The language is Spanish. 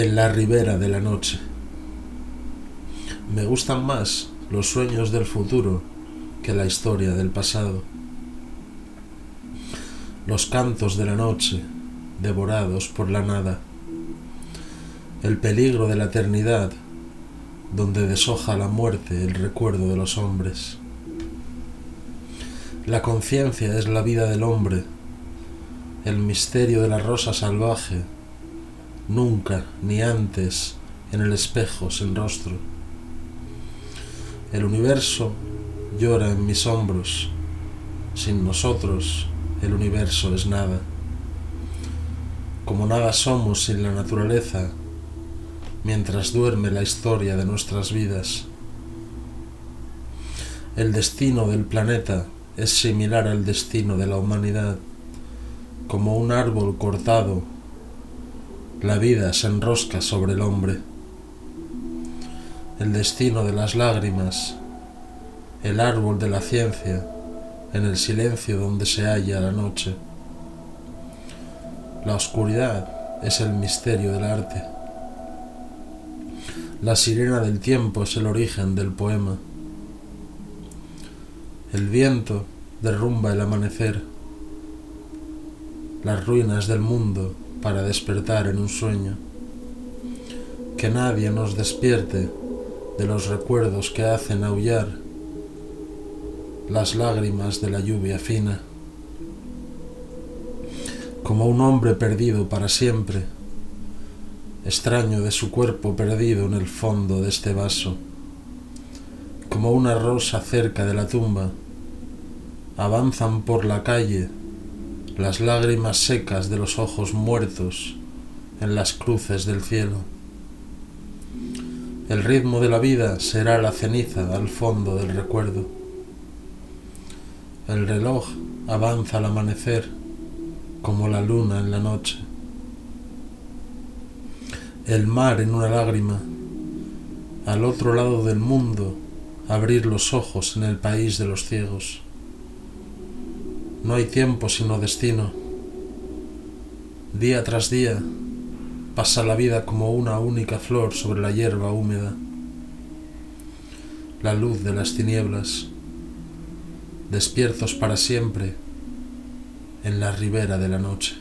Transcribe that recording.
en la ribera de la noche. Me gustan más los sueños del futuro que la historia del pasado. Los cantos de la noche, devorados por la nada. El peligro de la eternidad, donde deshoja la muerte el recuerdo de los hombres. La conciencia es la vida del hombre, el misterio de la rosa salvaje, nunca ni antes en el espejo sin rostro. El universo llora en mis hombros, sin nosotros el universo es nada. Como nada somos sin la naturaleza, mientras duerme la historia de nuestras vidas. El destino del planeta es similar al destino de la humanidad, como un árbol cortado la vida se enrosca sobre el hombre. El destino de las lágrimas, el árbol de la ciencia, en el silencio donde se halla la noche. La oscuridad es el misterio del arte. La sirena del tiempo es el origen del poema. El viento derrumba el amanecer. Las ruinas del mundo para despertar en un sueño. Que nadie nos despierte de los recuerdos que hacen aullar las lágrimas de la lluvia fina. Como un hombre perdido para siempre, extraño de su cuerpo perdido en el fondo de este vaso, como una rosa cerca de la tumba, avanzan por la calle las lágrimas secas de los ojos muertos en las cruces del cielo. El ritmo de la vida será la ceniza al fondo del recuerdo. El reloj avanza al amanecer como la luna en la noche. El mar en una lágrima, al otro lado del mundo, abrir los ojos en el país de los ciegos. No hay tiempo sino destino. Día tras día pasa la vida como una única flor sobre la hierba húmeda. La luz de las tinieblas, despiertos para siempre en la ribera de la noche.